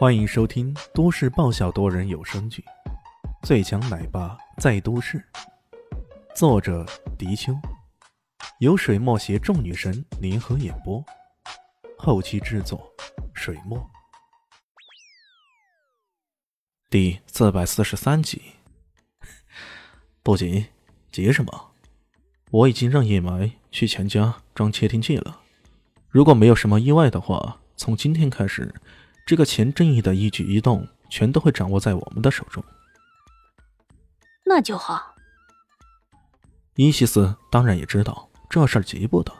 欢迎收听都市爆笑多人有声剧《最强奶爸在都市》，作者：迪秋，由水墨携众女神联合演播，后期制作：水墨。第四百四十三集。不急，急什么？我已经让叶埋去钱家装窃听器了。如果没有什么意外的话，从今天开始。这个钱正义的一举一动，全都会掌握在我们的手中。那就好。伊西斯当然也知道这事儿急不得，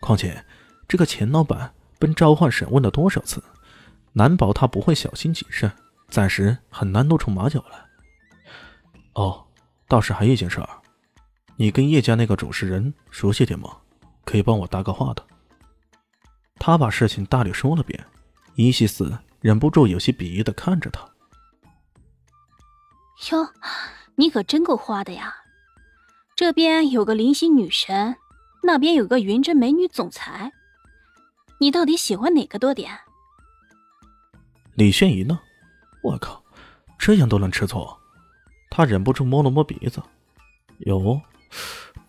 况且这个钱老板被召唤审问了多少次，难保他不会小心谨慎，暂时很难露出马脚来。哦，倒是还有一件事儿，你跟叶家那个主持人熟悉点吗？可以帮我搭个话的。他把事情大略说了遍，伊西斯。忍不住有些鄙夷的看着他。哟，你可真够花的呀！这边有个灵犀女神，那边有个云真美女总裁，你到底喜欢哪个多点？李炫仪呢？我靠，这样都能吃醋？他忍不住摸了摸鼻子，哟，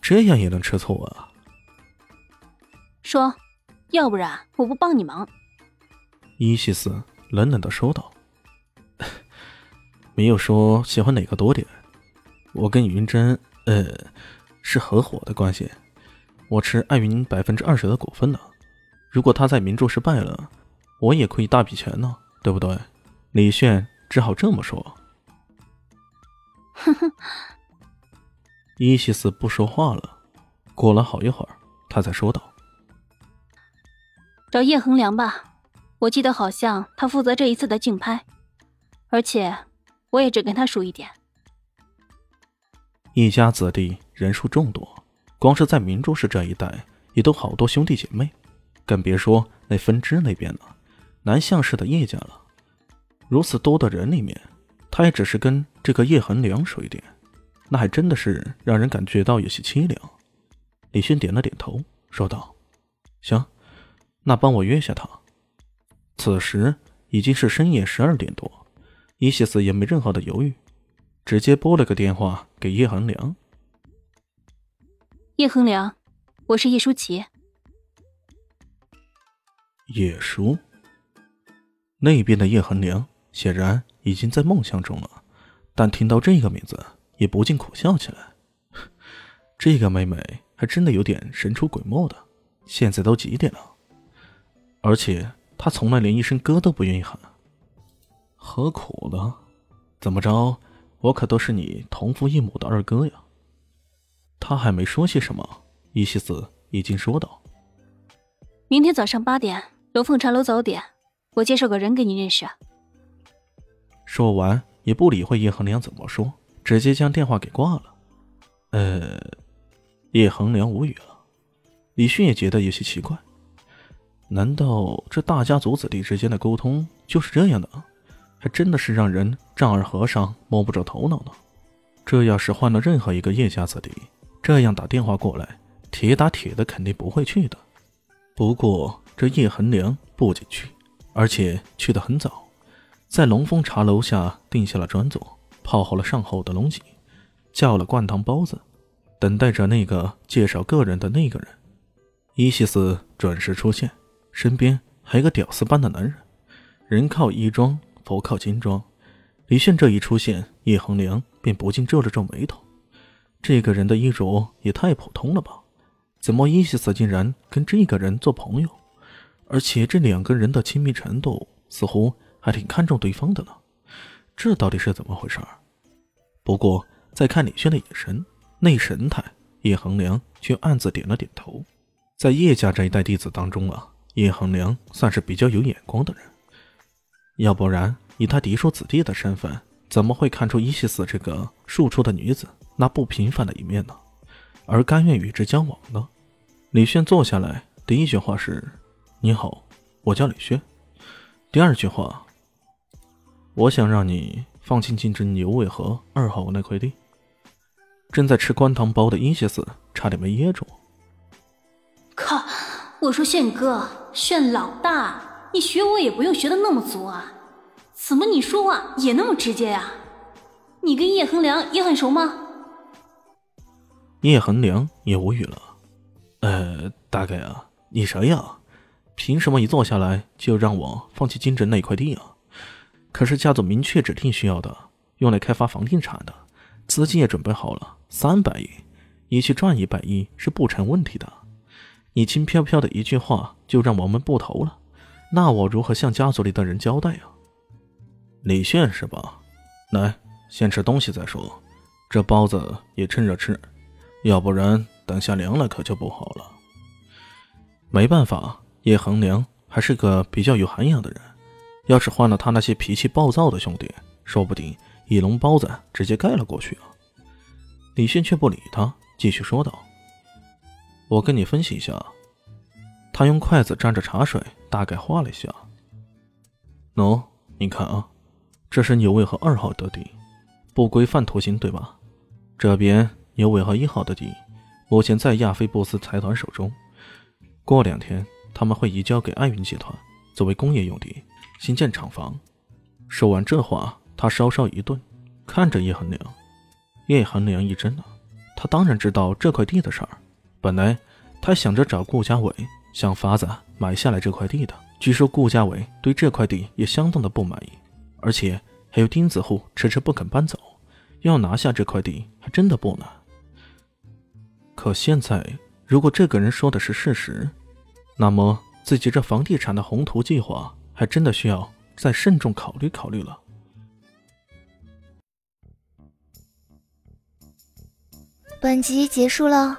这样也能吃醋啊？说，要不然我不帮你忙。伊西斯。冷冷的说道：“ 没有说喜欢哪个多点，我跟云珍，呃，是合伙的关系，我持艾云百分之二十的股份呢。如果他在明珠失败了，我也亏一大笔钱呢，对不对？”李炫只好这么说。哼哼，伊西斯不说话了。过了好一会儿，他才说道：“找叶衡良吧。”我记得好像他负责这一次的竞拍，而且我也只跟他熟一点。一家子弟人数众多，光是在明珠市这一带也都好多兄弟姐妹，更别说那分支那边了，南向市的叶家了。如此多的人里面，他也只是跟这个叶恒良熟一点，那还真的是让人感觉到有些凄凉。李迅点了点头，说道：“行，那帮我约下他。”此时已经是深夜十二点多，伊西斯也没任何的犹豫，直接拨了个电话给叶恒良。叶恒良，我是叶舒淇。叶舒，那边的叶恒良显然已经在梦乡中了，但听到这个名字也不禁苦笑起来。这个妹妹还真的有点神出鬼没的。现在都几点了？而且。他从来连一声哥都不愿意喊，何苦呢？怎么着？我可都是你同父异母的二哥呀！他还没说些什么，伊西斯已经说道：“明天早上八点，龙凤茶楼早点，我介绍个人给你认识。”说完也不理会叶恒良怎么说，直接将电话给挂了。呃，叶恒良无语了，李迅也觉得有些奇怪。难道这大家族子弟之间的沟通就是这样的？还真的是让人丈二和尚摸不着头脑呢。这要是换了任何一个叶家子弟，这样打电话过来，铁打铁的肯定不会去的。不过这叶恒良不仅去，而且去得很早，在龙凤茶楼下定下了专座，泡好了上好的龙井，叫了灌汤包子，等待着那个介绍个人的那个人。伊西斯准时出现。身边还有个屌丝般的男人，人靠衣装，佛靠金装。李炫这一出现，叶恒良便不禁皱了皱眉头。这个人的衣着也太普通了吧？怎么伊西斯竟然跟这个人做朋友？而且这两个人的亲密程度似乎还挺看重对方的呢？这到底是怎么回事？不过再看李炫的眼神，那神态，叶恒良却暗自点了点头。在叶家这一代弟子当中啊。叶恒良算是比较有眼光的人，要不然以他嫡庶子弟的身份，怎么会看出伊西斯这个庶出的女子那不平凡的一面呢？而甘愿与之交往呢？李炫坐下来，第一句话是：“你好，我叫李炫。”第二句话：“我想让你放心竞争牛尾河二号那块地。”正在吃灌汤包的伊西斯差点没噎住。靠！我说炫哥。炫老大，你学我也不用学的那么足啊！怎么你说话也那么直接呀？你跟叶恒良也很熟吗？叶恒良也无语了。呃，大概啊，你谁呀？凭什么一坐下来就让我放弃金镇那一块地啊？可是家族明确指定需要的，用来开发房地产的，资金也准备好了，三百亿，你去赚一百亿是不成问题的。你轻飘飘的一句话就让我们不投了，那我如何向家族里的人交代啊？李炫是吧？来，先吃东西再说，这包子也趁热吃，要不然等下凉了可就不好了。没办法。叶恒良还是个比较有涵养的人，要是换了他那些脾气暴躁的兄弟，说不定一笼包子直接盖了过去啊！李迅却不理他，继续说道：“我跟你分析一下。”他用筷子沾着茶水，大概画了一下。喏，你看啊，这是牛尾和二号的地，不规范图形对吧？这边牛尾和一号的地，目前在亚非布斯财团手中，过两天。他们会移交给爱云集团作为工业用地，新建厂房。说完这话，他稍稍一顿，看着叶恒良。叶恒良一怔，他当然知道这块地的事儿。本来他想着找顾家伟想法子买下来这块地的，据说顾家伟对这块地也相当的不满意，而且还有钉子户迟迟不肯搬走，要拿下这块地还真的不难。可现在，如果这个人说的是事实，那么，自己这房地产的宏图计划，还真的需要再慎重考虑考虑了。本集结束了，